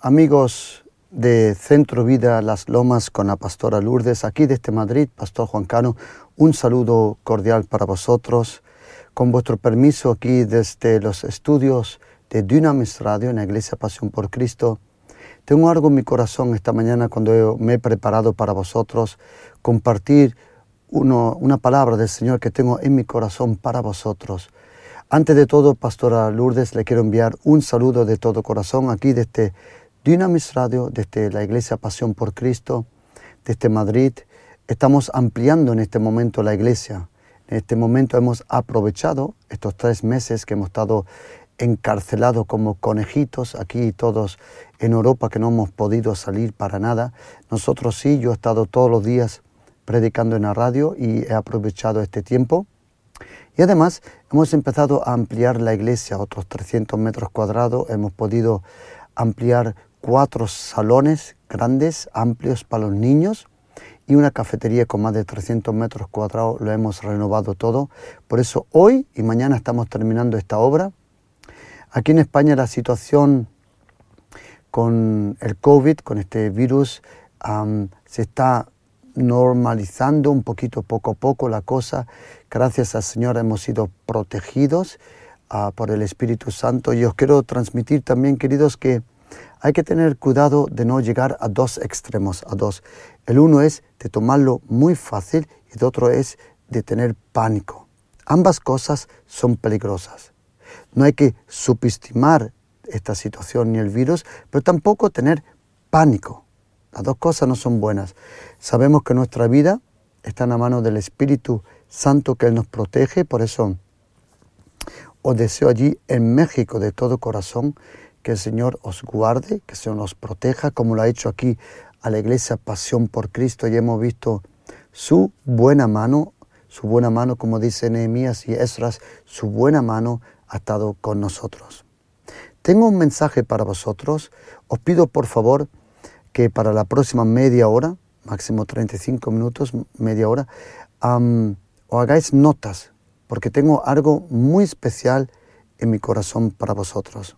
Amigos de Centro Vida Las Lomas con la pastora Lourdes, aquí desde Madrid, Pastor Juan Cano, un saludo cordial para vosotros. Con vuestro permiso, aquí desde los estudios de Dynamis Radio en la Iglesia Pasión por Cristo, tengo algo en mi corazón esta mañana cuando me he preparado para vosotros, compartir una palabra del Señor que tengo en mi corazón para vosotros. Antes de todo, Pastora Lourdes, le quiero enviar un saludo de todo corazón aquí desde Dynamis Radio, desde la Iglesia Pasión por Cristo, desde Madrid. Estamos ampliando en este momento la iglesia. En este momento hemos aprovechado estos tres meses que hemos estado encarcelados como conejitos aquí todos en Europa que no hemos podido salir para nada. Nosotros sí, yo he estado todos los días predicando en la radio y he aprovechado este tiempo y además hemos empezado a ampliar la iglesia otros 300 metros cuadrados, hemos podido ampliar cuatro salones grandes, amplios para los niños y una cafetería con más de 300 metros cuadrados, lo hemos renovado todo. Por eso hoy y mañana estamos terminando esta obra. Aquí en España la situación con el COVID, con este virus, se está normalizando un poquito poco a poco la cosa. Gracias al Señor hemos sido protegidos uh, por el Espíritu Santo. Y os quiero transmitir también, queridos, que hay que tener cuidado de no llegar a dos extremos, a dos. El uno es de tomarlo muy fácil y el otro es de tener pánico. Ambas cosas son peligrosas. No hay que subestimar esta situación ni el virus, pero tampoco tener pánico. Las dos cosas no son buenas. Sabemos que nuestra vida está en la mano del Espíritu Santo que Él nos protege, por eso os deseo allí en México de todo corazón que el Señor os guarde, que el Señor nos proteja, como lo ha hecho aquí a la iglesia Pasión por Cristo y hemos visto su buena mano, su buena mano, como dice Nehemías y Esdras, su buena mano ha estado con nosotros. Tengo un mensaje para vosotros. Os pido por favor que para la próxima media hora, máximo 35 minutos, media hora, o hagáis notas, porque tengo algo muy especial en mi corazón para vosotros.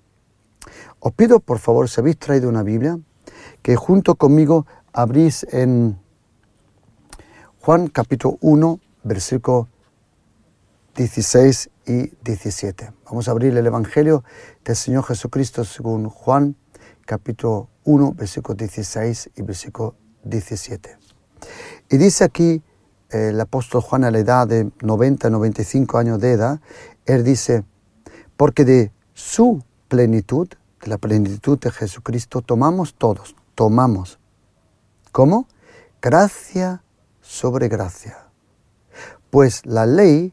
Os pido, por favor, si habéis traído una Biblia, que junto conmigo abrís en Juan capítulo 1, versículo 16 y 17. Vamos a abrir el Evangelio del Señor Jesucristo según Juan capítulo 1, versículo 16 y versículo 17. Y dice aquí eh, el apóstol Juan a la edad de 90, 95 años de edad, él dice, porque de su plenitud, de la plenitud de Jesucristo, tomamos todos, tomamos. ¿Cómo? Gracia sobre gracia. Pues la ley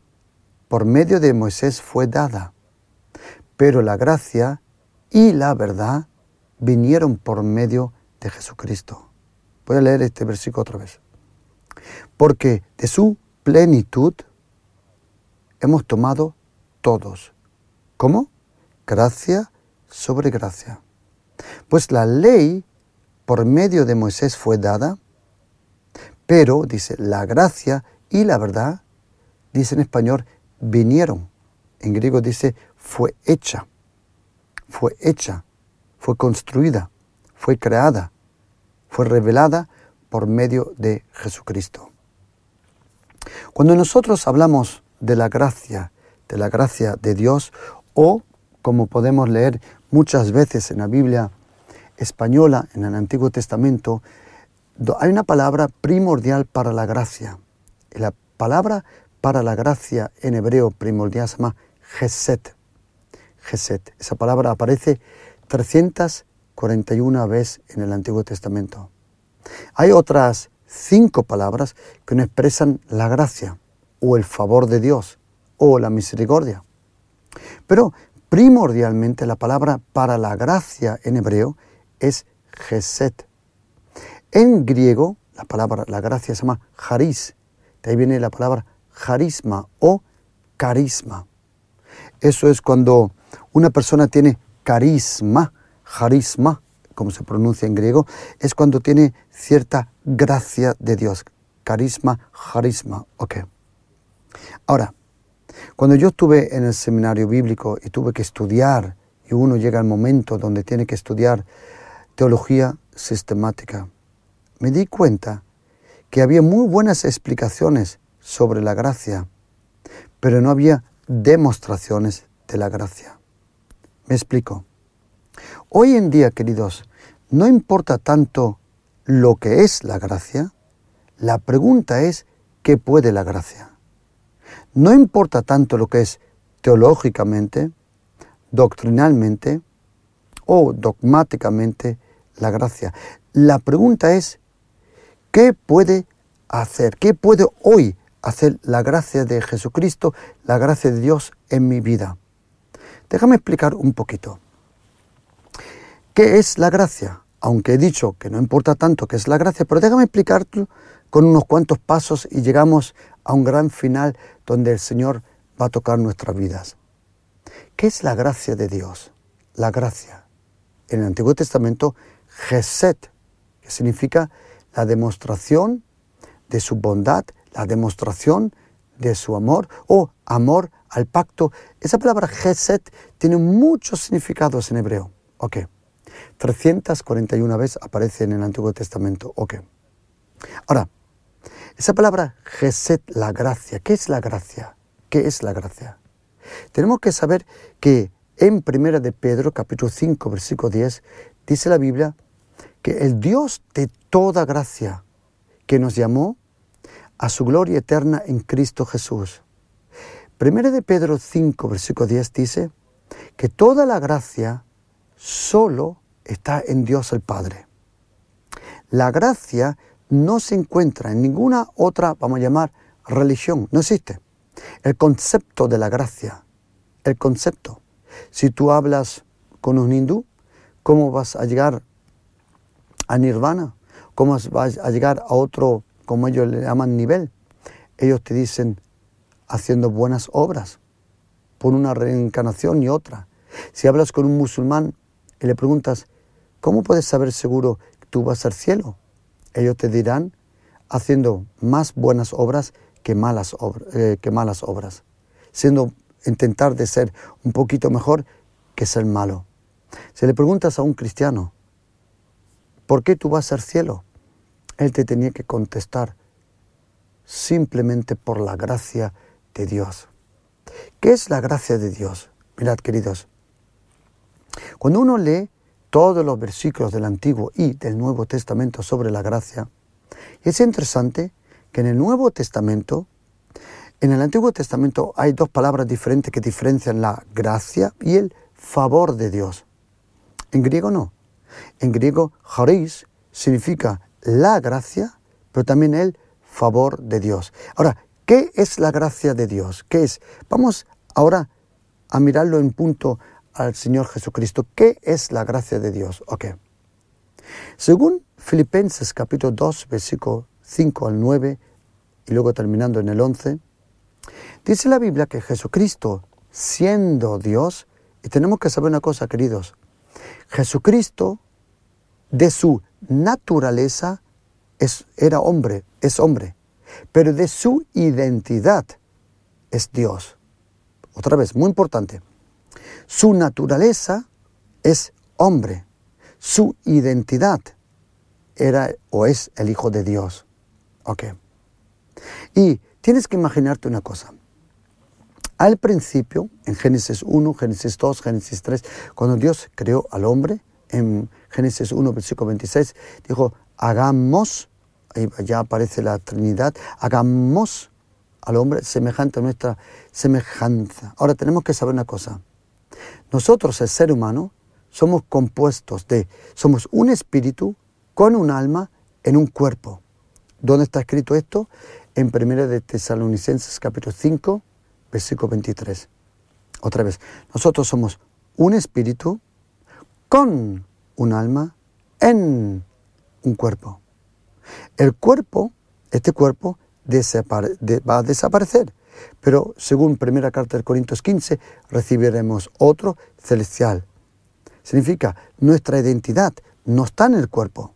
por medio de Moisés fue dada, pero la gracia y la verdad vinieron por medio de Jesucristo. Voy a leer este versículo otra vez. Porque de su plenitud hemos tomado todos. ¿Cómo? Gracia sobre gracia. Pues la ley por medio de Moisés fue dada, pero, dice, la gracia y la verdad, dice en español, vinieron. En griego dice, fue hecha. Fue hecha fue construida, fue creada, fue revelada por medio de Jesucristo. Cuando nosotros hablamos de la gracia, de la gracia de Dios, o como podemos leer muchas veces en la Biblia española, en el Antiguo Testamento, hay una palabra primordial para la gracia. la palabra para la gracia en hebreo primordial se llama Geset. Geset. Esa palabra aparece 341 veces en el Antiguo Testamento. Hay otras cinco palabras que nos expresan la gracia o el favor de Dios o la misericordia. Pero primordialmente la palabra para la gracia en hebreo es Geset. En griego la palabra la gracia se llama charis. De ahí viene la palabra carisma o carisma. Eso es cuando una persona tiene carisma, carisma, como se pronuncia en griego, es cuando tiene cierta gracia de Dios. Carisma, carisma, ok. Ahora, cuando yo estuve en el seminario bíblico y tuve que estudiar, y uno llega al momento donde tiene que estudiar teología sistemática. Me di cuenta que había muy buenas explicaciones sobre la gracia, pero no había demostraciones de la gracia. Me explico. Hoy en día, queridos, no importa tanto lo que es la gracia, la pregunta es ¿qué puede la gracia? No importa tanto lo que es teológicamente, doctrinalmente o dogmáticamente la gracia. La pregunta es ¿qué puede hacer? ¿Qué puede hoy hacer la gracia de Jesucristo, la gracia de Dios en mi vida? Déjame explicar un poquito. ¿Qué es la gracia? Aunque he dicho que no importa tanto qué es la gracia, pero déjame explicarte con unos cuantos pasos y llegamos a un gran final donde el Señor va a tocar nuestras vidas. ¿Qué es la gracia de Dios? La gracia. En el Antiguo Testamento, Geset, que significa la demostración de su bondad, la demostración de su amor o amor al pacto. Esa palabra Geset tiene muchos significados en hebreo. Ok. 341 veces aparece en el Antiguo Testamento. Ok. Ahora, esa palabra Geset, la gracia, ¿qué es la gracia? ¿Qué es la gracia? Tenemos que saber que en Primera de Pedro, capítulo 5, versículo 10, dice la Biblia que el Dios de toda gracia, que nos llamó a su gloria eterna en Cristo Jesús. Primera de Pedro 5, versículo 10 dice que toda la gracia solo está en Dios el Padre. La gracia no se encuentra en ninguna otra, vamos a llamar, religión, no existe. El concepto de la gracia, el concepto. Si tú hablas con un hindú, ¿cómo vas a llegar a nirvana? ¿Cómo vas a llegar a otro, como ellos le llaman, nivel? Ellos te dicen haciendo buenas obras, por una reencarnación y otra. Si hablas con un musulmán y le preguntas, ¿cómo puedes saber seguro que tú vas al cielo? Ellos te dirán haciendo más buenas obras que malas, eh, que malas obras, siendo intentar de ser un poquito mejor que ser malo. Si le preguntas a un cristiano, ¿por qué tú vas al cielo? Él te tenía que contestar, simplemente por la gracia de Dios. ¿Qué es la gracia de Dios? Mirad, queridos, cuando uno lee todos los versículos del Antiguo y del Nuevo Testamento sobre la gracia, es interesante que en el Nuevo Testamento, en el Antiguo Testamento hay dos palabras diferentes que diferencian la gracia y el favor de Dios. En griego no. En griego, charis significa la gracia, pero también el favor de Dios. Ahora, ¿qué es la gracia de Dios? ¿Qué es? Vamos ahora a mirarlo en punto al Señor Jesucristo. ¿Qué es la gracia de Dios? Ok. Según Filipenses capítulo 2, versículo 5 al 9 y luego terminando en el 11, dice la Biblia que Jesucristo, siendo Dios, y tenemos que saber una cosa, queridos, Jesucristo, de su naturaleza, es, era hombre, es hombre, pero de su identidad es Dios. Otra vez, muy importante. Su naturaleza es hombre, su identidad era o es el Hijo de Dios. Ok. Y tienes que imaginarte una cosa. Al principio, en Génesis 1, Génesis 2, Génesis 3, cuando Dios creó al hombre, en Génesis 1, versículo 26, dijo, hagamos, ya aparece la Trinidad, hagamos al hombre semejante a nuestra semejanza. Ahora tenemos que saber una cosa. Nosotros, el ser humano, somos compuestos de, somos un espíritu con un alma en un cuerpo. ¿Dónde está escrito esto? En 1 de Tesalonicenses capítulo 5, versículo 23. Otra vez, nosotros somos un espíritu con un alma en un cuerpo. El cuerpo, este cuerpo, va a desaparecer, pero según primera carta de Corintios 15, recibiremos otro celestial. Significa, nuestra identidad no está en el cuerpo,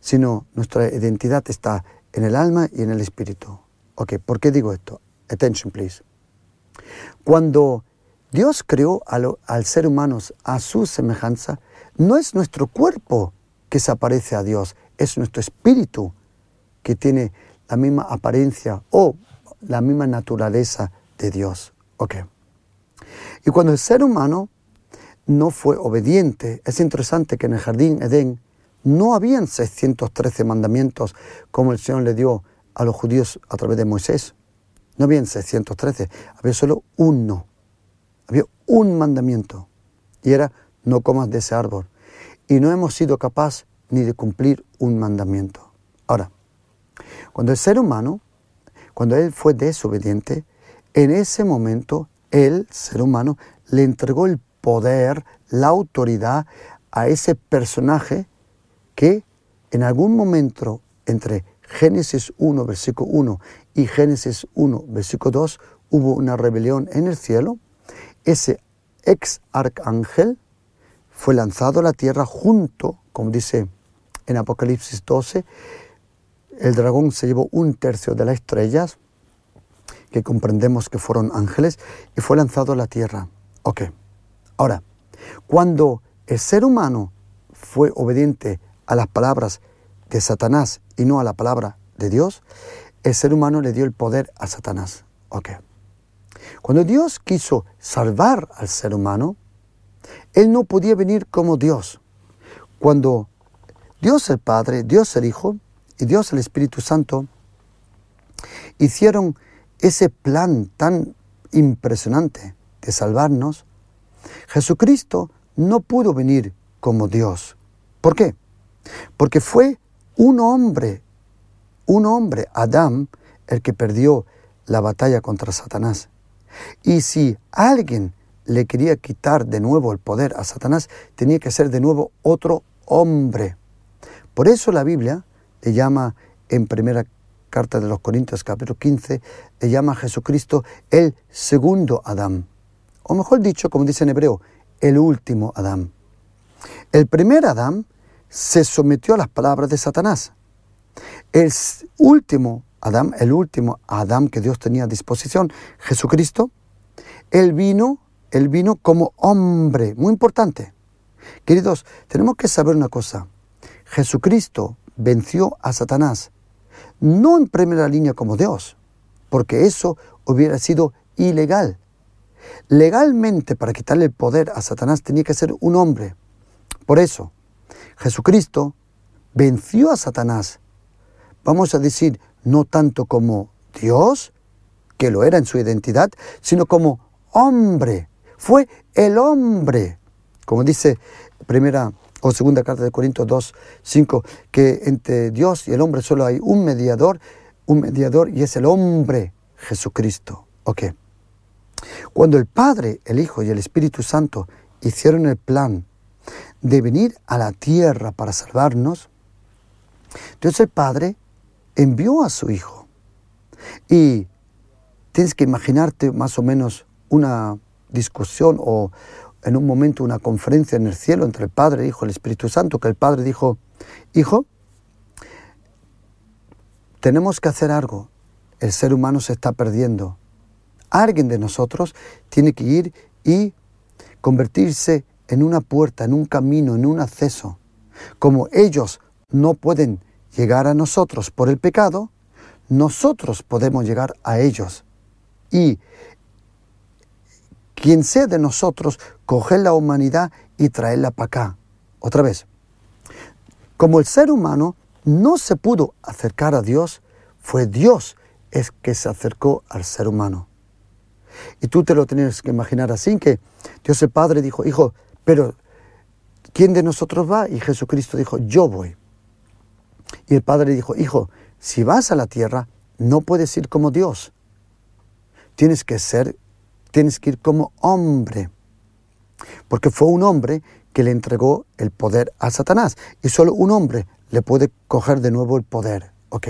sino nuestra identidad está en el alma y en el espíritu. Ok, ¿por qué digo esto? Attention, please. Cuando Dios creó al, ser humano a su semejanza, No es nuestro cuerpo que se aparece a Dios, es nuestro espíritu que tiene la misma apariencia o la misma naturaleza de Dios. Y cuando el ser humano no fue obediente, es interesante que en el jardín Edén no habían 613 mandamientos como el Señor le dio a los judíos a través de Moisés. No habían 613, había solo uno. Había un mandamiento y era no comas de ese árbol. Y no hemos sido capaces ni de cumplir un mandamiento. Ahora, cuando el ser humano, cuando él fue desobediente, en ese momento el ser humano le entregó el poder, la autoridad a ese personaje que en algún momento entre Génesis 1, versículo 1 y Génesis 1, versículo 2, hubo una rebelión en el cielo. Ese ex arcángel fue lanzado a la tierra junto, como dice en Apocalipsis 12, el dragón se llevó un tercio de las estrellas, que comprendemos que fueron ángeles, y fue lanzado a la tierra. Ok. Ahora, cuando el ser humano fue obediente a las palabras de Satanás y no a la palabra de Dios, el ser humano le dio el poder a Satanás. Ok. Cuando Dios quiso salvar al ser humano, Él no podía venir como Dios. Cuando Dios el Padre, Dios el Hijo y Dios el Espíritu Santo hicieron ese plan tan impresionante de salvarnos, Jesucristo no pudo venir como Dios. ¿Por qué? Porque fue un hombre, un hombre, Adán, el que perdió la batalla contra Satanás. Y si alguien le quería quitar de nuevo el poder a Satanás, tenía que ser de nuevo otro hombre. Por eso la Biblia le llama en primera carta de los Corintios capítulo 15, le llama a Jesucristo el segundo Adán. O mejor dicho, como dice en hebreo, el último Adán. El primer Adán se sometió a las palabras de Satanás. El último Adán, el último Adán que Dios tenía a disposición, Jesucristo, él vino, él vino como hombre, muy importante. Queridos, tenemos que saber una cosa. Jesucristo venció a Satanás, no en primera línea como Dios, porque eso hubiera sido ilegal. Legalmente, para quitarle el poder a Satanás, tenía que ser un hombre. Por eso, Jesucristo venció a Satanás, vamos a decir, no tanto como Dios, que lo era en su identidad, sino como hombre. Fue el hombre. Como dice primera o segunda carta de Corintios 2, 5, que entre Dios y el hombre solo hay un mediador, un mediador y es el hombre, Jesucristo. Ok. Cuando el Padre, el Hijo y el Espíritu Santo hicieron el plan de venir a la tierra para salvarnos, Dios el Padre envió a su Hijo. Y tienes que imaginarte más o menos una discusión o en un momento una conferencia en el cielo entre el Padre, el Hijo y el Espíritu Santo, que el Padre dijo, Hijo, tenemos que hacer algo, el ser humano se está perdiendo. Alguien de nosotros tiene que ir y convertirse en una puerta, en un camino, en un acceso. Como ellos no pueden llegar a nosotros por el pecado, nosotros podemos llegar a ellos. Y quien sea de nosotros, coger la humanidad y traerla para acá. Otra vez, como el ser humano no se pudo acercar a Dios, fue Dios el que se acercó al ser humano. Y tú te lo tienes que imaginar así, que Dios el Padre dijo, hijo, pero ¿quién de nosotros va? Y Jesucristo dijo, yo voy. Y el Padre dijo, hijo, si vas a la tierra, no puedes ir como Dios. Tienes que ser, tienes que ir como hombre. Porque fue un hombre que le entregó el poder a Satanás. Y solo un hombre le puede coger de nuevo el poder. ¿Ok?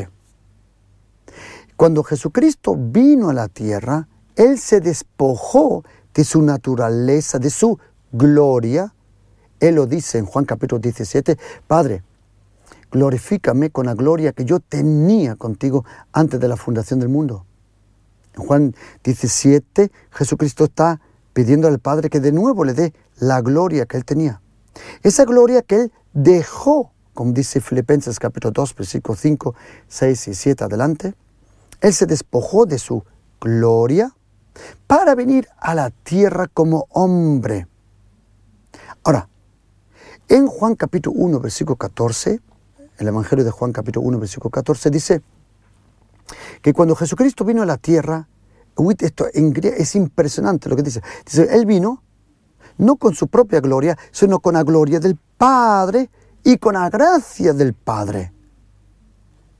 Cuando Jesucristo vino a la tierra, Él se despojó de su naturaleza, de su gloria, Él lo dice en Juan capítulo 17, Padre, glorifícame con la gloria que yo tenía contigo antes de la fundación del mundo. En Juan 17, Jesucristo está pidiendo al Padre que de nuevo le dé la gloria que Él tenía. Esa gloria que Él dejó, como dice Filipenses capítulo 2, versículos 5, 6 y 7 adelante, Él se despojó de su gloria para venir a la tierra como hombre. Ahora, en Juan capítulo 1, versículo 14, el Evangelio de Juan capítulo 1, versículo 14 dice que cuando Jesucristo vino a la tierra, esto es impresionante lo que dice. Dice, Él vino no con su propia gloria, sino con la gloria del Padre y con la gracia del Padre.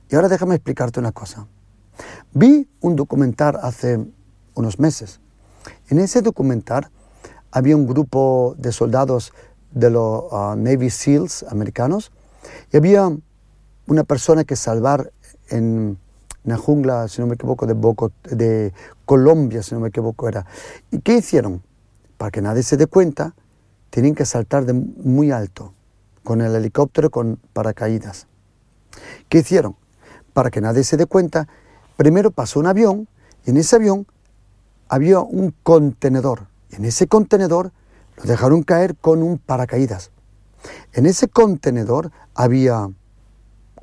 Y ahora déjame explicarte una cosa. Vi un documental hace unos meses. En ese documental había un grupo de soldados de los uh, Navy SEALs americanos y había una persona que salvar en una jungla, si no me equivoco, de, de Colombia, si no me equivoco era. ¿Y qué hicieron? Para que nadie se dé cuenta, tienen que saltar de muy alto, con el helicóptero con paracaídas. ¿Qué hicieron? Para que nadie se dé cuenta, primero pasó un avión y en ese avión había un contenedor. Y en ese contenedor lo dejaron caer con un paracaídas. En ese contenedor había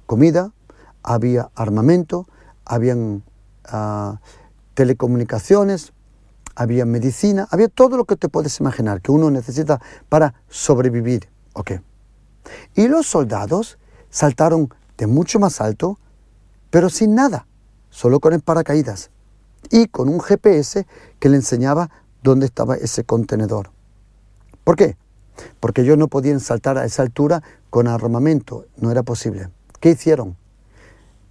comida, había armamento, habían ah, telecomunicaciones, había medicina, había todo lo que te puedes imaginar que uno necesita para sobrevivir. Okay. Y los soldados saltaron de mucho más alto, pero sin nada, solo con el paracaídas y con un GPS que le enseñaba dónde estaba ese contenedor. ¿Por qué? Porque ellos no podían saltar a esa altura con armamento, no era posible. ¿Qué hicieron?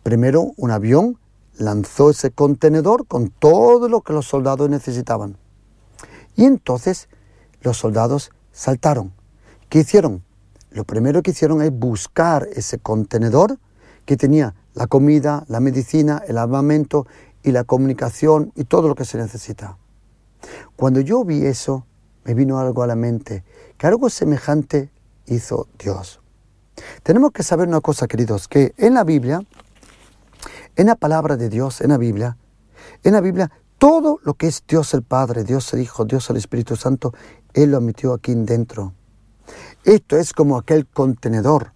Primero un avión lanzó ese contenedor con todo lo que los soldados necesitaban. Y entonces los soldados saltaron. ¿Qué hicieron? Lo primero que hicieron es buscar ese contenedor que tenía la comida, la medicina, el armamento y la comunicación y todo lo que se necesita. Cuando yo vi eso, me vino algo a la mente, que algo semejante hizo Dios. Tenemos que saber una cosa, queridos, que en la Biblia, en la palabra de Dios, en la Biblia, en la Biblia, todo lo que es Dios el Padre, Dios el Hijo, Dios el Espíritu Santo, Él lo metió aquí dentro. Esto es como aquel contenedor,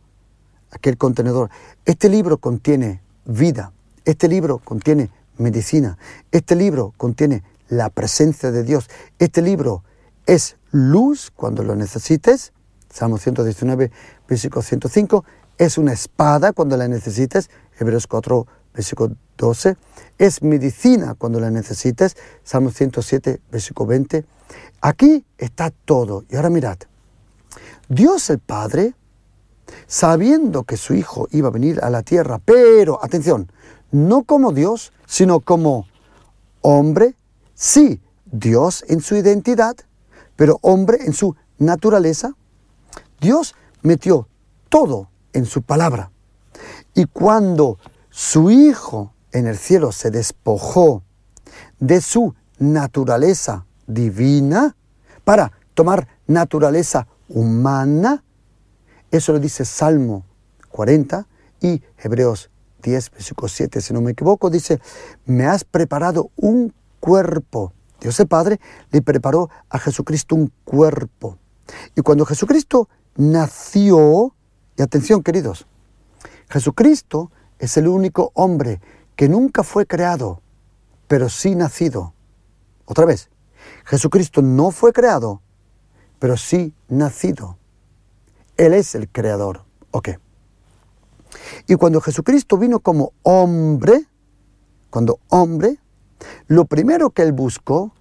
aquel contenedor. Este libro contiene vida, este libro contiene medicina. Este libro contiene la presencia de Dios. Este libro es luz cuando lo necesites. Salmo 119, versículo 105. Es una espada cuando la necesites. Hebreos 4, versículo 12. Es medicina cuando la necesites. Salmo 107, versículo 20. Aquí está todo. Y ahora mirad. Dios el Padre, sabiendo que su Hijo iba a venir a la tierra, pero, atención, no como Dios, sino como hombre, sí, Dios en su identidad, pero hombre en su naturaleza. Dios metió todo en su palabra. Y cuando su Hijo en el cielo se despojó de su naturaleza divina para tomar naturaleza humana, eso lo dice Salmo 40 y Hebreos 10, versículo 7, si no me equivoco, dice, me has preparado un cuerpo. Dios el Padre le preparó a Jesucristo un cuerpo. Y cuando Jesucristo nació, y atención queridos, Jesucristo es el único hombre que nunca fue creado, pero sí nacido. Otra vez, Jesucristo no fue creado, pero sí nacido. Él es el creador. Ok. Y cuando Jesucristo vino como hombre, cuando hombre, lo primero que él buscó,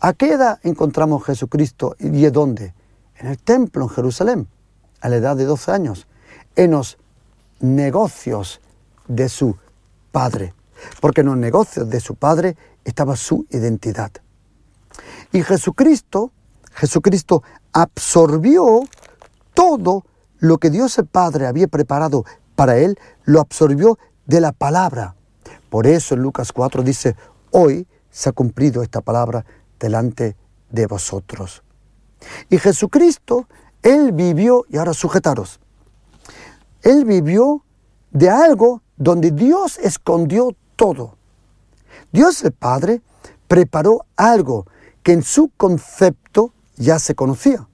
¿a qué edad encontramos Jesucristo y de dónde? En el templo en Jerusalén, a la edad de 12 años, en los negocios de su padre, porque en los negocios de su padre estaba su identidad. Y Jesucristo, Jesucristo absorbió todo lo que Dios el Padre había preparado para él, lo absorbió de la palabra. Por eso en Lucas 4 dice, hoy se ha cumplido esta palabra delante de vosotros. Y Jesucristo, Él vivió, y ahora sujetaros, Él vivió de algo donde Dios escondió todo. Dios el Padre preparó algo que en su concepto ya se conocía.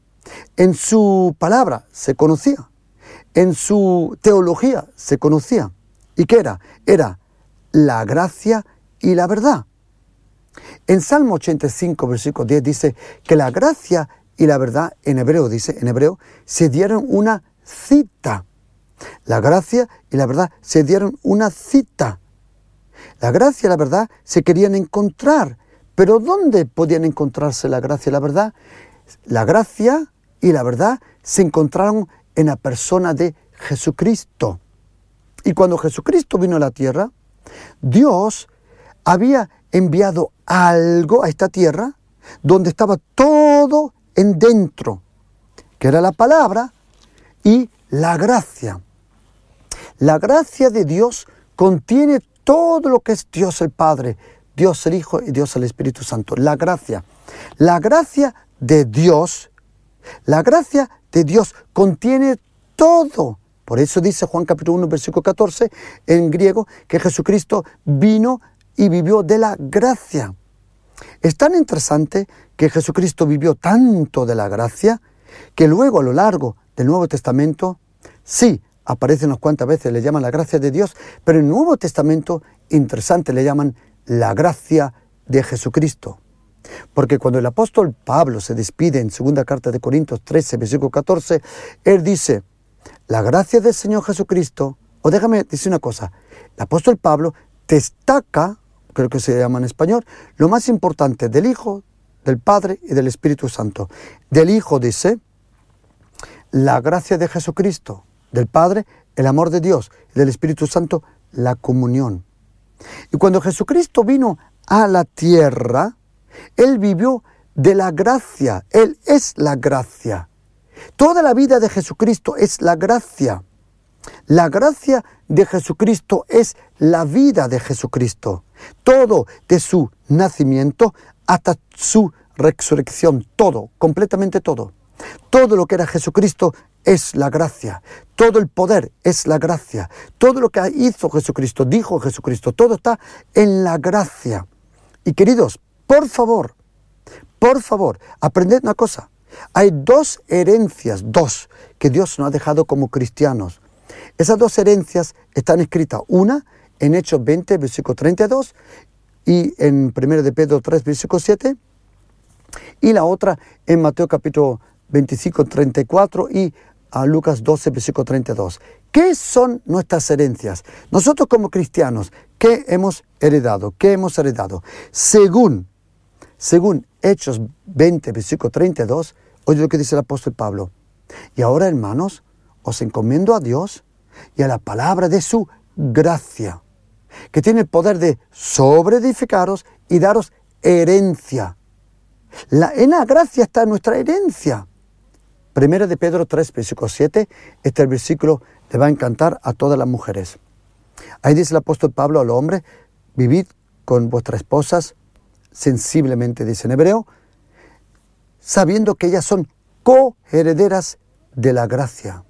En su palabra se conocía. En su teología se conocía. ¿Y qué era? Era la gracia y la verdad. En Salmo 85, versículo 10 dice que la gracia y la verdad, en hebreo dice, en hebreo, se dieron una cita. La gracia y la verdad se dieron una cita. La gracia y la verdad se querían encontrar. Pero ¿dónde podían encontrarse la gracia y la verdad? La gracia y la verdad se encontraron en la persona de Jesucristo. Y cuando Jesucristo vino a la tierra, Dios había enviado algo a esta tierra donde estaba todo en dentro, que era la palabra y la gracia. La gracia de Dios contiene todo lo que es Dios el Padre, Dios el Hijo y Dios el Espíritu Santo. La gracia. La gracia de Dios, la gracia de Dios contiene todo. Por eso dice Juan capítulo 1, versículo 14 en griego que Jesucristo vino y vivió de la gracia. Es tan interesante que Jesucristo vivió tanto de la gracia que luego a lo largo del Nuevo Testamento, sí, aparece unas cuantas veces, le llaman la gracia de Dios, pero en el Nuevo Testamento, interesante, le llaman la gracia de Jesucristo. Porque cuando el apóstol Pablo se despide en segunda carta de Corintios 13, versículo 14, él dice, la gracia del Señor Jesucristo, o déjame decir una cosa, el apóstol Pablo destaca, creo que se llama en español, lo más importante del Hijo, del Padre y del Espíritu Santo. Del Hijo dice, la gracia de Jesucristo, del Padre, el amor de Dios, del Espíritu Santo, la comunión. Y cuando Jesucristo vino a la tierra, Él vivió de la gracia, Él es la gracia. Toda la vida de Jesucristo es la gracia. La gracia de Jesucristo es la vida de Jesucristo. Todo de su nacimiento hasta su resurrección, todo, completamente todo. Todo lo que era Jesucristo es la gracia. Todo el poder es la gracia. Todo lo que hizo Jesucristo, dijo Jesucristo, todo está en la gracia. Y queridos, por favor, por favor, aprended una cosa. Hay dos herencias, dos, que Dios nos ha dejado como cristianos. Esas dos herencias están escritas, una en Hechos 20, versículo 32, y en 1 de Pedro 3, versículo 7, y la otra en Mateo capítulo 25, 34 y a Lucas 12, versículo 32. ¿Qué son nuestras herencias? Nosotros como cristianos, ¿qué hemos heredado? ¿Qué hemos heredado? Según, según Hechos 20, versículo 32, oye lo que dice el apóstol Pablo. Y ahora, hermanos, os encomiendo a Dios y a la palabra de su gracia, que tiene el poder de sobreedificaros y daros herencia. La, en la gracia está nuestra herencia. Primero de Pedro 3, versículo 7, este versículo le va a encantar a todas las mujeres. Ahí dice el apóstol Pablo al hombre, vivid con vuestras esposas sensiblemente, dice en hebreo, sabiendo que ellas son coherederas de la gracia.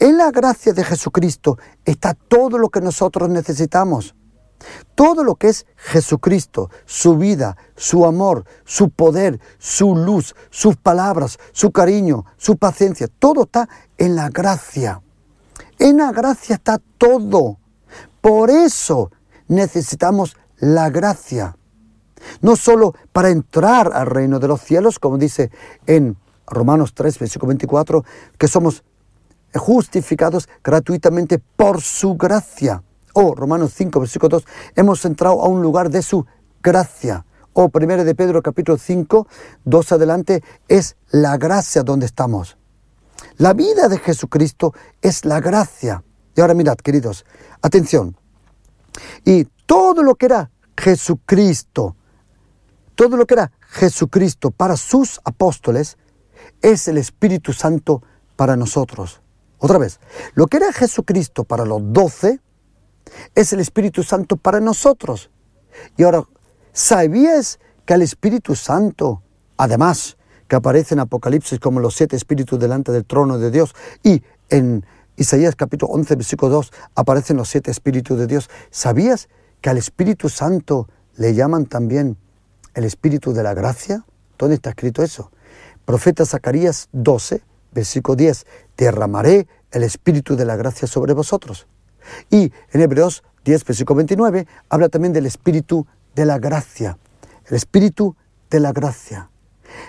En la gracia de Jesucristo está todo lo que nosotros necesitamos. Todo lo que es Jesucristo, su vida, su amor, su poder, su luz, sus palabras, su cariño, su paciencia, todo está en la gracia. En la gracia está todo. Por eso necesitamos la gracia. No solo para entrar al reino de los cielos, como dice en Romanos 3, versículo 24, que somos justificados gratuitamente por su gracia. O Romanos 5, versículo 2, hemos entrado a un lugar de su gracia. O 1 de Pedro capítulo 5, 2 adelante, es la gracia donde estamos. La vida de Jesucristo es la gracia. Y ahora mirad, queridos, atención. Y todo lo que era Jesucristo, todo lo que era Jesucristo para sus apóstoles, es el Espíritu Santo para nosotros. Otra vez, lo que era Jesucristo para los doce es el Espíritu Santo para nosotros. Y ahora, ¿sabías que el Espíritu Santo, además, que aparece en Apocalipsis como los siete espíritus delante del trono de Dios, y en Isaías capítulo 11, versículo 2, aparecen los siete espíritus de Dios, ¿sabías que al Espíritu Santo le llaman también el Espíritu de la gracia? ¿Dónde está escrito eso? Profeta Zacarías 12, versículo 10, derramaré el espíritu de la gracia sobre vosotros. Y en Hebreos 10, versículo 29, habla también del espíritu de la gracia. El espíritu de la gracia.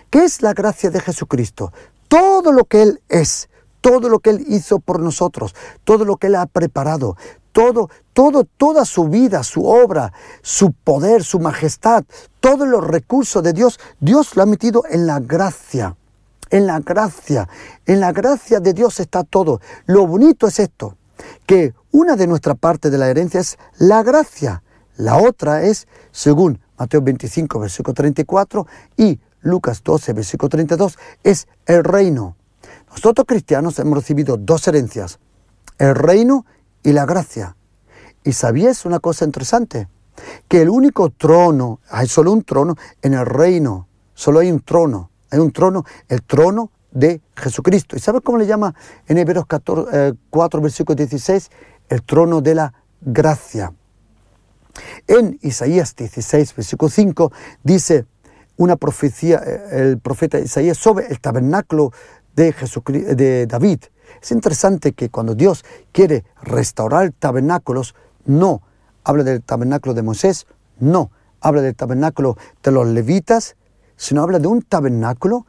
¿Qué es la gracia de Jesucristo? Todo lo que Él es, todo lo que Él hizo por nosotros, todo lo que Él ha preparado, todo, todo, toda su vida, su obra, su poder, su majestad, todos los recursos de Dios, Dios lo ha metido en la gracia. En la gracia, en la gracia de Dios está todo. Lo bonito es esto, que una de nuestra parte de la herencia es la gracia, la otra es, según Mateo 25, versículo 34 y Lucas 12, versículo 32, es el reino. Nosotros cristianos hemos recibido dos herencias, el reino y la gracia. ¿Y sabías una cosa interesante? Que el único trono, hay solo un trono en el reino, solo hay un trono, hay un trono, el trono de Jesucristo. ¿Y sabes cómo le llama en Hebreos 4, eh, versículo 16? El trono de la gracia. En Isaías 16, versículo 5, dice una profecía, eh, el profeta Isaías, sobre el tabernáculo de, de David. Es interesante que cuando Dios quiere restaurar tabernáculos, no habla del tabernáculo de Moisés, no habla del tabernáculo de los levitas, sino habla de un tabernáculo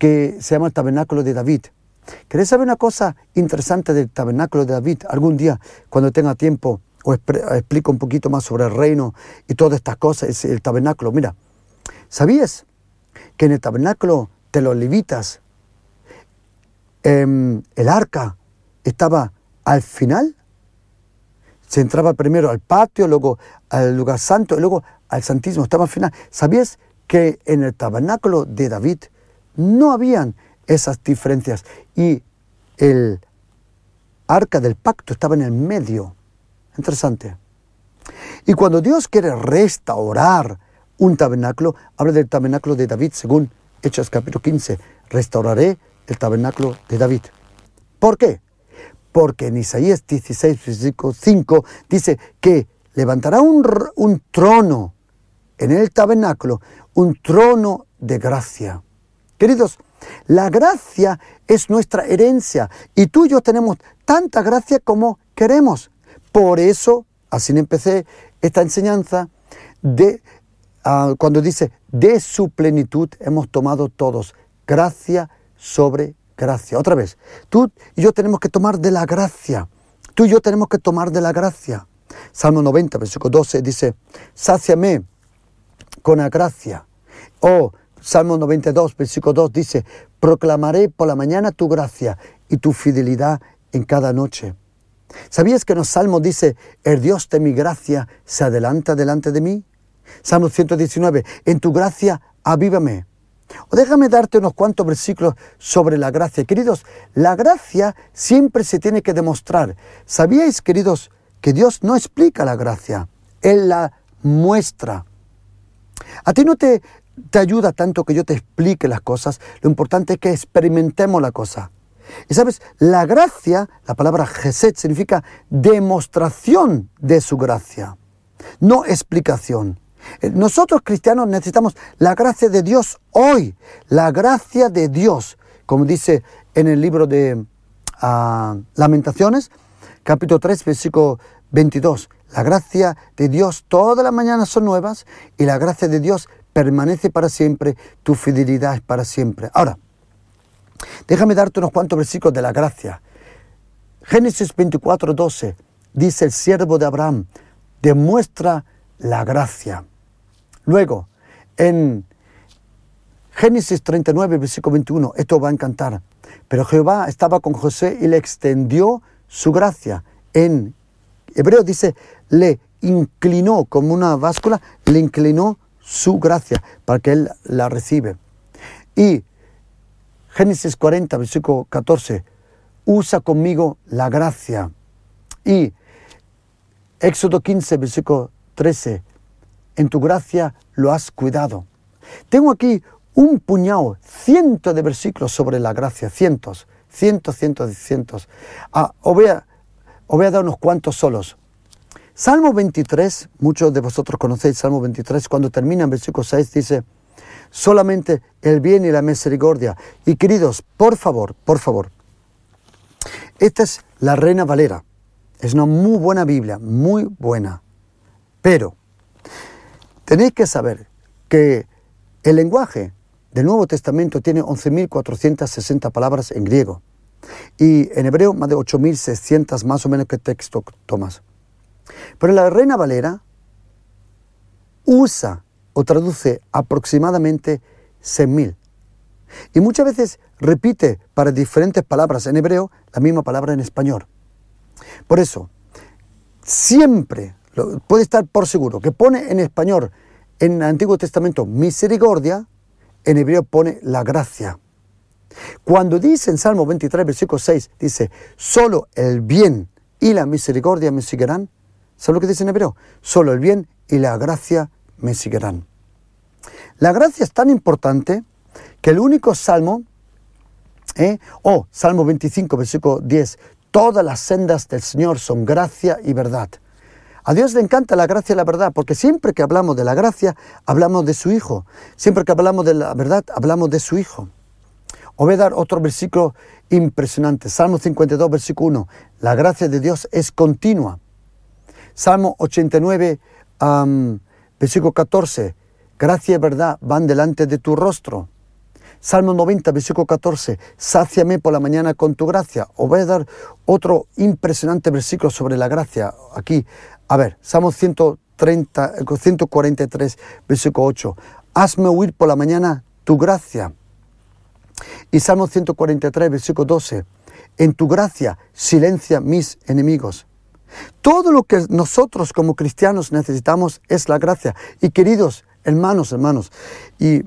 que se llama el tabernáculo de David. ¿Queréis saber una cosa interesante del tabernáculo de David? Algún día, cuando tenga tiempo, os explico un poquito más sobre el reino y todas estas cosas, el tabernáculo. Mira, ¿sabías que en el tabernáculo de los levitas em, el arca estaba al final? Se entraba primero al patio, luego al lugar santo y luego al santísimo, estaba al final. ¿Sabías que en el tabernáculo de David no habían esas diferencias y el arca del pacto estaba en el medio? Interesante. Y cuando Dios quiere restaurar un tabernáculo, habla del tabernáculo de David según Hechos capítulo 15. Restauraré el tabernáculo de David. ¿Por qué? Porque en Isaías 16, versículo 5 dice que levantará un, un trono en el tabernáculo, un trono de gracia. Queridos, la gracia es nuestra herencia y tú y yo tenemos tanta gracia como queremos. Por eso, así empecé esta enseñanza, de, ah, cuando dice, de su plenitud hemos tomado todos, gracia sobre gracia. Otra vez, tú y yo tenemos que tomar de la gracia. Tú y yo tenemos que tomar de la gracia. Salmo 90, versículo 12 dice, sáciame con la gracia. O Salmo 92, versículo 2 dice, proclamaré por la mañana tu gracia y tu fidelidad en cada noche. ¿Sabías que en los salmos dice, el Dios de mi gracia se adelanta delante de mí? Salmo 119, en tu gracia avívame. O déjame darte unos cuantos versículos sobre la gracia. Queridos, la gracia siempre se tiene que demostrar. ¿Sabíais, queridos, que Dios no explica la gracia? Él la muestra. A ti no te, te ayuda tanto que yo te explique las cosas. Lo importante es que experimentemos la cosa. Y sabes, la gracia, la palabra Geset significa demostración de su gracia, no explicación. Eh, nosotros cristianos necesitamos la gracia de Dios hoy, la gracia de Dios, como dice en el libro de ah, Lamentaciones, capítulo 3, versículo 22. La gracia de Dios todas las mañanas son nuevas y la gracia de Dios permanece para siempre, tu fidelidad es para siempre. Ahora, Déjame darte unos cuantos versículos de la gracia. Génesis 24, 12 dice el siervo de Abraham, demuestra la gracia. Luego, en Génesis 39, versículo 21, esto va a encantar. Pero Jehová estaba con José y le extendió su gracia. En hebreo dice, le inclinó como una báscula, le inclinó su gracia para que él la recibe. Y Génesis 40, versículo 14, usa conmigo la gracia. Y Éxodo 15, versículo 13, en tu gracia lo has cuidado. Tengo aquí un puñado, cientos de versículos sobre la gracia, cientos, cientos, cientos, cientos. Ah, os, voy a, os voy a dar unos cuantos solos. Salmo 23, muchos de vosotros conocéis Salmo 23, cuando termina en versículo 6 dice, solamente el bien y la misericordia. Y queridos, por favor, por favor, esta es la Reina Valera. Es una muy buena Biblia, muy buena. Pero tenéis que saber que el lenguaje del Nuevo Testamento tiene 11.460 palabras en griego y en hebreo más de 8.600 más o menos que texto tomas. Pero la Reina Valera usa o traduce aproximadamente 100.000. Y muchas veces repite para diferentes palabras en hebreo la misma palabra en español. Por eso, siempre puede estar por seguro que pone en español en el Antiguo Testamento misericordia, en hebreo pone la gracia. Cuando dice en Salmo 23, versículo 6, dice, solo el bien y la misericordia me seguirán. ¿Sabe lo que dice en hebreo? Solo el bien y la gracia me seguirán. La gracia es tan importante que el único salmo, ¿eh? oh, Salmo 25, versículo 10, todas las sendas del Señor son gracia y verdad. A Dios le encanta la gracia y la verdad, porque siempre que hablamos de la gracia, hablamos de su Hijo. Siempre que hablamos de la verdad, hablamos de su Hijo. Os voy a dar otro versículo impresionante. Salmo 52, versículo 1. La gracia de Dios es continua. Salmo 89, versículo 14. Gracia y verdad van delante de tu rostro. Salmo 90, versículo 14. Sáciame por la mañana con tu gracia. Os voy a dar otro impresionante versículo sobre la gracia. Aquí, a ver, Salmo 130, 143, versículo 8. Hazme huir por la mañana tu gracia. Y Salmo 143, versículo 12. En tu gracia silencia mis enemigos. Todo lo que nosotros como cristianos necesitamos es la gracia. Y queridos hermanos, hermanos, y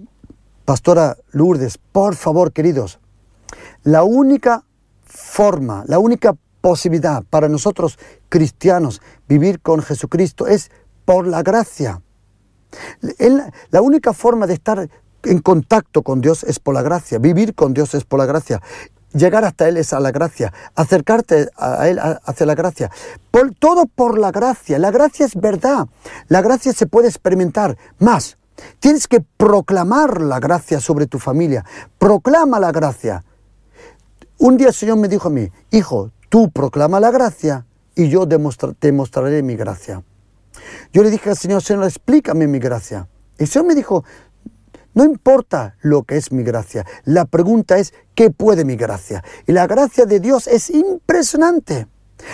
Pastora Lourdes, por favor, queridos, la única forma, la única posibilidad para nosotros cristianos vivir con Jesucristo es por la gracia. La única forma de estar en contacto con Dios es por la gracia, vivir con Dios es por la gracia, llegar hasta Él es a la gracia, acercarte a Él hacia la gracia, por, todo por la gracia, la gracia es verdad, la gracia se puede experimentar más. Tienes que proclamar la gracia sobre tu familia, proclama la gracia. Un día el Señor me dijo a mí, hijo, tú proclama la gracia y yo te mostraré mi gracia. Yo le dije al Señor, Señor, explícame mi gracia. El Señor me dijo, no importa lo que es mi gracia, la pregunta es, ¿qué puede mi gracia? Y la gracia de Dios es impresionante.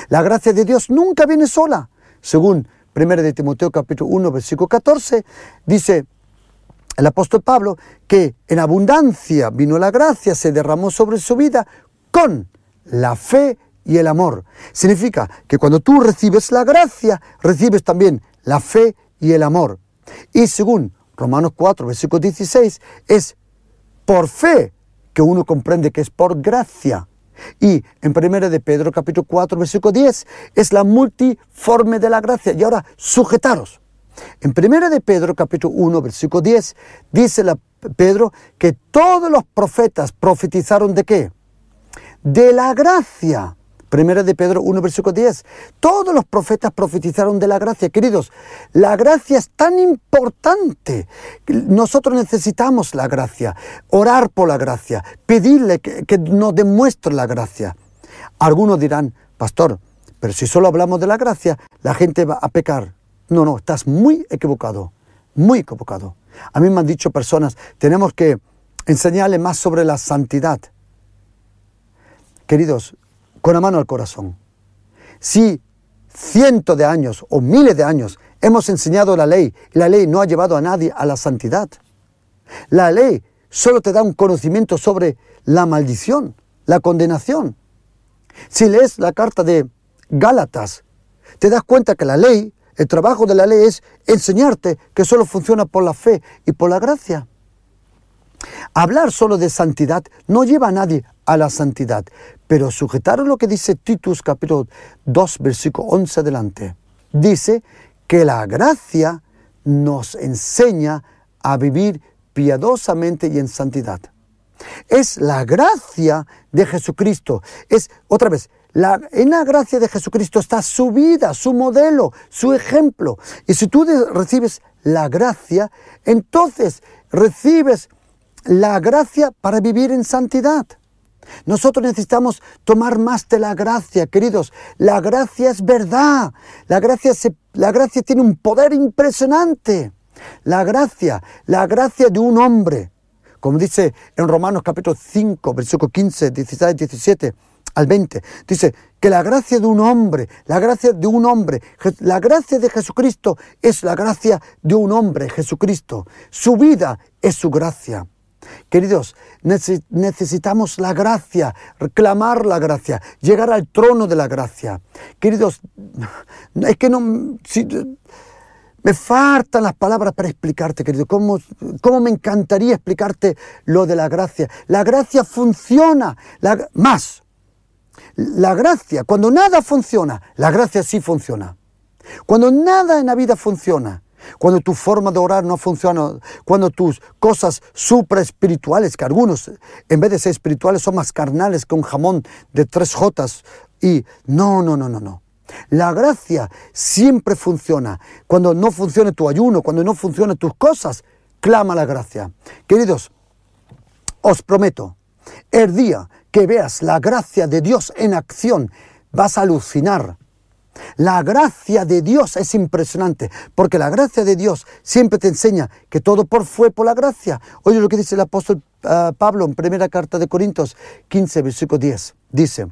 La gracia de Dios nunca viene sola. Según 1 de Timoteo capítulo 1, versículo 14, dice el apóstol Pablo que en abundancia vino la gracia, se derramó sobre su vida con la fe y el amor. Significa que cuando tú recibes la gracia, recibes también la fe y el amor. Y según Romanos 4, versículo 16, es por fe que uno comprende que es por gracia. Y en 1 de Pedro capítulo 4, versículo 10, es la multiforme de la gracia. Y ahora, sujetaros. En 1 de Pedro capítulo 1, versículo 10, dice la, Pedro que todos los profetas profetizaron de qué? De la gracia Primera de Pedro 1, versículo 10. Todos los profetas profetizaron de la gracia. Queridos, la gracia es tan importante. Nosotros necesitamos la gracia, orar por la gracia, pedirle que, que nos demuestre la gracia. Algunos dirán, pastor, pero si solo hablamos de la gracia, la gente va a pecar. No, no, estás muy equivocado, muy equivocado. A mí me han dicho personas, tenemos que enseñarle más sobre la santidad. Queridos, con la mano al corazón. Si cientos de años o miles de años hemos enseñado la ley y la ley no ha llevado a nadie a la santidad, la ley solo te da un conocimiento sobre la maldición, la condenación. Si lees la carta de Gálatas, te das cuenta que la ley, el trabajo de la ley es enseñarte que solo funciona por la fe y por la gracia. Hablar solo de santidad no lleva a nadie a la santidad, pero sujetaron lo que dice Titus capítulo 2 versículo 11 adelante. Dice que la gracia nos enseña a vivir piadosamente y en santidad. Es la gracia de Jesucristo. Es, otra vez, en la gracia de Jesucristo está su vida, su modelo, su ejemplo. Y si tú recibes la gracia, entonces recibes la gracia para vivir en santidad. Nosotros necesitamos tomar más de la gracia, queridos. La gracia es verdad. La gracia, la gracia tiene un poder impresionante. La gracia, la gracia de un hombre. Como dice en Romanos capítulo 5, versículo 15, 16, 17 al 20. Dice que la gracia de un hombre, la gracia de un hombre, la gracia de Jesucristo es la gracia de un hombre, Jesucristo. Su vida es su gracia. Queridos, necesitamos la gracia, reclamar la gracia, llegar al trono de la gracia. Queridos, es que no... me faltan las palabras para explicarte, querido, cómo, cómo, me encantaría explicarte lo de la gracia. La gracia funciona, más. La gracia, cuando nada funciona, la gracia sí funciona. Cuando nada en la vida funciona, cuando tu forma de orar no funciona, cuando tus cosas supra espirituales, que algunos en vez de ser espirituales son más carnales que un jamón de tres jotas, y no, no, no, no, no. La gracia siempre funciona. Cuando no funcione tu ayuno, cuando no funcione tus cosas, clama la gracia. Queridos, os prometo, el día que veas la gracia de Dios en acción, vas a alucinar la gracia de Dios es impresionante, porque la gracia de Dios siempre te enseña que todo por fue por la gracia. Oye lo que dice el apóstol ah, Pablo en primera carta de Corintios 15, versículo 10. Dice,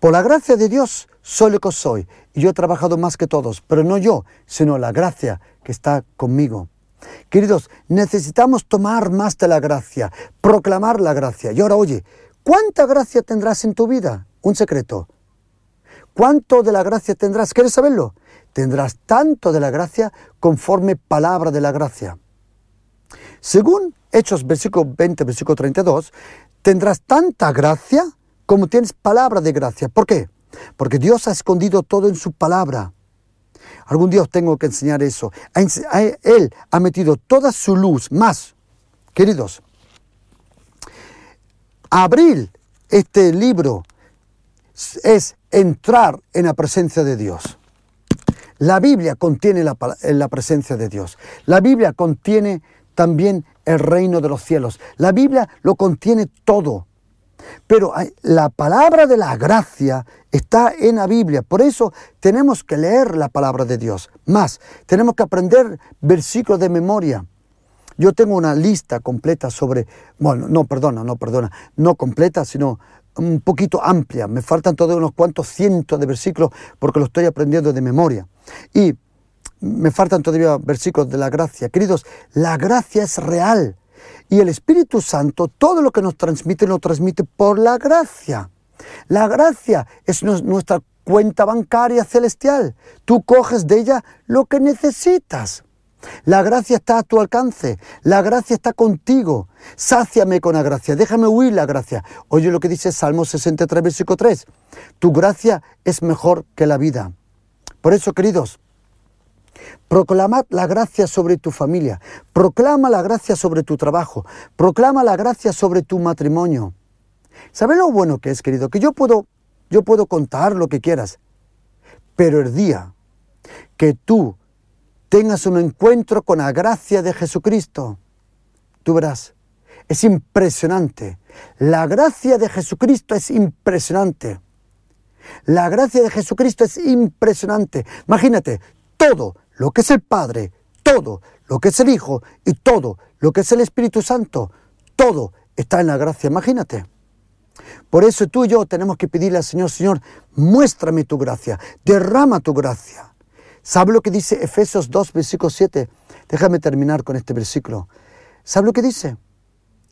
por la gracia de Dios soy lo que soy, y yo he trabajado más que todos, pero no yo, sino la gracia que está conmigo. Queridos, necesitamos tomar más de la gracia, proclamar la gracia. Y ahora, oye, ¿cuánta gracia tendrás en tu vida? Un secreto. ¿Cuánto de la gracia tendrás? ¿Quieres saberlo? Tendrás tanto de la gracia conforme palabra de la gracia. Según Hechos versículo 20, versículo 32, tendrás tanta gracia como tienes palabra de gracia. ¿Por qué? Porque Dios ha escondido todo en su palabra. Algún día os tengo que enseñar eso. Él ha metido toda su luz más. Queridos, abrir este libro es entrar en la presencia de Dios. La Biblia contiene la, la, presencia de Dios. La Biblia contiene también el reino de los cielos. La Biblia lo contiene todo. Pero la palabra de la gracia está en la Biblia. Por eso tenemos que leer la palabra de Dios. Más, tenemos que aprender versículos de memoria. Yo tengo una lista completa sobre, bueno, no, perdona, no, perdona, no completa, sino un poquito amplia. Me faltan todos unos cuantos cientos de versículos porque lo estoy aprendiendo de memoria. Y me faltan todavía versículos de la gracia. Queridos, la gracia es real. Y el Espíritu Santo, todo lo que nos transmite, lo transmite por la gracia. La gracia es nuestra cuenta bancaria celestial. Tú coges de ella lo que necesitas. La gracia está a tu alcance, la gracia está contigo. Sáciame con la gracia, déjame huir la gracia. Oye lo que dice Salmo 63, versículo 3. Tu gracia es mejor que la vida. Por eso, queridos, Proclamad la gracia sobre tu familia, proclama la gracia sobre tu trabajo, proclama la gracia sobre tu matrimonio. ¿Sabes lo bueno que es, querido? Que yo puedo, yo puedo contar lo que quieras, pero el día que tú tengas un encuentro con la gracia de Jesucristo. Tú verás, es impresionante. La gracia de Jesucristo es impresionante. La gracia de Jesucristo es impresionante. Imagínate, todo lo que es el Padre, todo lo que es el Hijo y todo lo que es el Espíritu Santo, todo está en la gracia. Imagínate. Por eso tú y yo tenemos que pedirle al Señor, Señor, muéstrame tu gracia, derrama tu gracia. ¿Sabe lo que dice Efesios 2, versículo 7? Déjame terminar con este versículo. ¿Sabe lo que dice?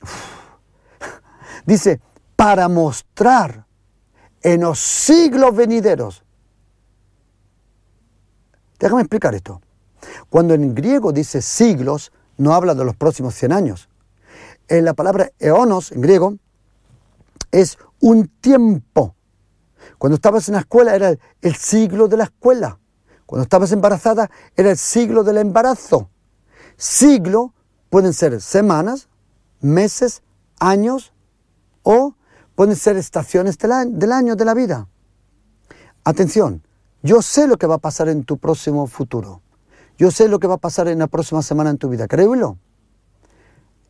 Dice, para mostrar en los siglos venideros. Déjame explicar esto. Cuando en griego dice siglos, no habla de los próximos 100 años. En la palabra eonos, en griego, es un tiempo. Cuando estabas en la escuela era el siglo de la escuela. Cuando estabas embarazada era el siglo del embarazo. Siglo pueden ser semanas, meses, años o pueden ser estaciones del año, de la vida. Atención, yo sé lo que va a pasar en tu próximo futuro. Yo sé lo que va a pasar en la próxima semana en tu vida. Créelo.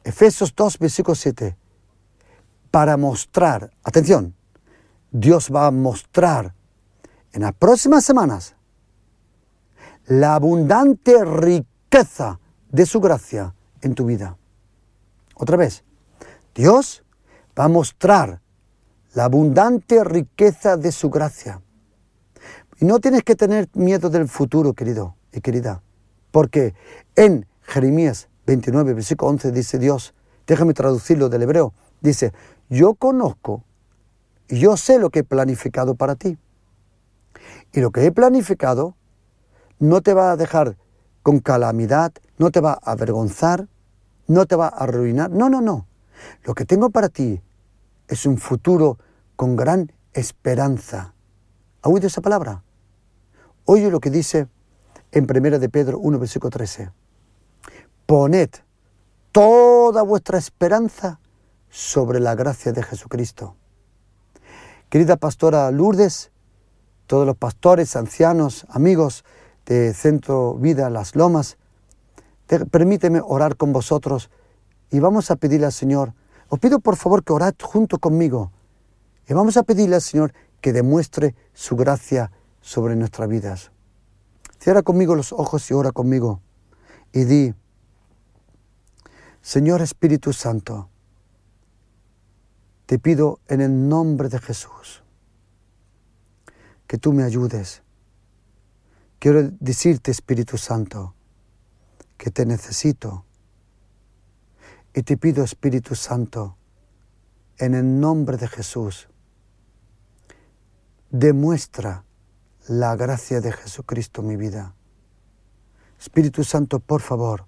Efesios 2, versículo 7. Para mostrar, atención, Dios va a mostrar en las próximas semanas la abundante riqueza de su gracia en tu vida. Otra vez, Dios va a mostrar la abundante riqueza de su gracia. Y no tienes que tener miedo del futuro, querido y querida, porque en Jeremías 29, versículo 11 dice Dios, déjame traducirlo del hebreo, dice, yo conozco y yo sé lo que he planificado para ti. Y lo que he planificado no te va a dejar con calamidad, no te va a avergonzar, no te va a arruinar. No, no, no. Lo que tengo para ti es un futuro con gran esperanza. ¿Ha oído esa palabra? Oye lo que dice en 1 de Pedro 1, versículo 13. Poned toda vuestra esperanza sobre la gracia de Jesucristo. Querida pastora Lourdes, todos los pastores, ancianos, amigos de Centro Vida Las Lomas, permíteme orar con vosotros y vamos a pedirle al Señor, os pido por favor que orad junto conmigo y vamos a pedirle al Señor que demuestre su gracia sobre nuestras vidas. Cierra conmigo los ojos y ora conmigo y di, Señor Espíritu Santo, te pido en el nombre de Jesús que tú me ayudes. Quiero decirte, Espíritu Santo, que te necesito. Y te pido, Espíritu Santo, en el nombre de Jesús, demuestra la gracia de Jesucristo en mi vida. Espíritu Santo, por favor,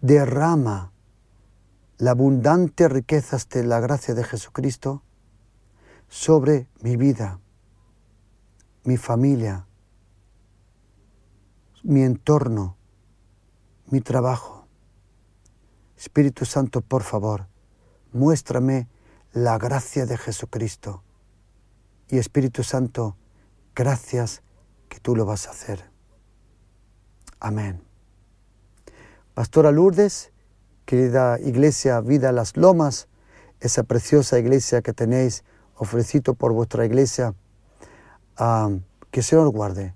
derrama la abundante riqueza de la gracia de Jesucristo sobre mi vida, mi familia, mi entorno, mi trabajo. Espíritu Santo, por favor, muéstrame la gracia de Jesucristo. Y Espíritu Santo, gracias que tú lo vas a hacer. Amén. Pastora Lourdes, querida iglesia Vida Las Lomas, esa preciosa iglesia que tenéis ofrecido por vuestra iglesia, ah, que el Señor guarde